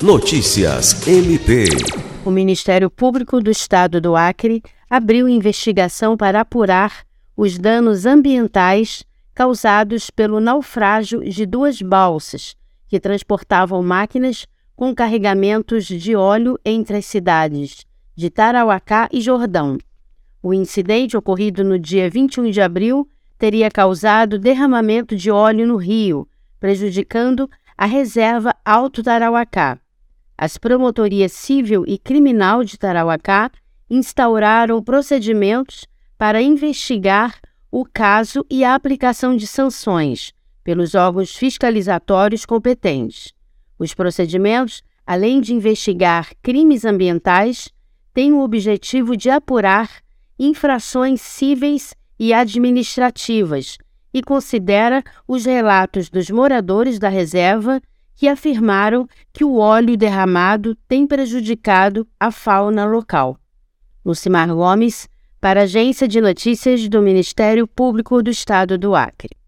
Notícias MP. O Ministério Público do Estado do Acre abriu investigação para apurar os danos ambientais causados pelo naufrágio de duas balsas que transportavam máquinas com carregamentos de óleo entre as cidades de Tarauacá e Jordão. O incidente ocorrido no dia 21 de abril teria causado derramamento de óleo no rio, prejudicando a reserva Alto Tarauacá. As promotorias civil e criminal de Tarauacá instauraram procedimentos para investigar o caso e a aplicação de sanções pelos órgãos fiscalizatórios competentes. Os procedimentos, além de investigar crimes ambientais, têm o objetivo de apurar infrações cíveis e administrativas e considera os relatos dos moradores da reserva que afirmaram que o óleo derramado tem prejudicado a fauna local. Lucimar Gomes, para a Agência de Notícias do Ministério Público do Estado do Acre.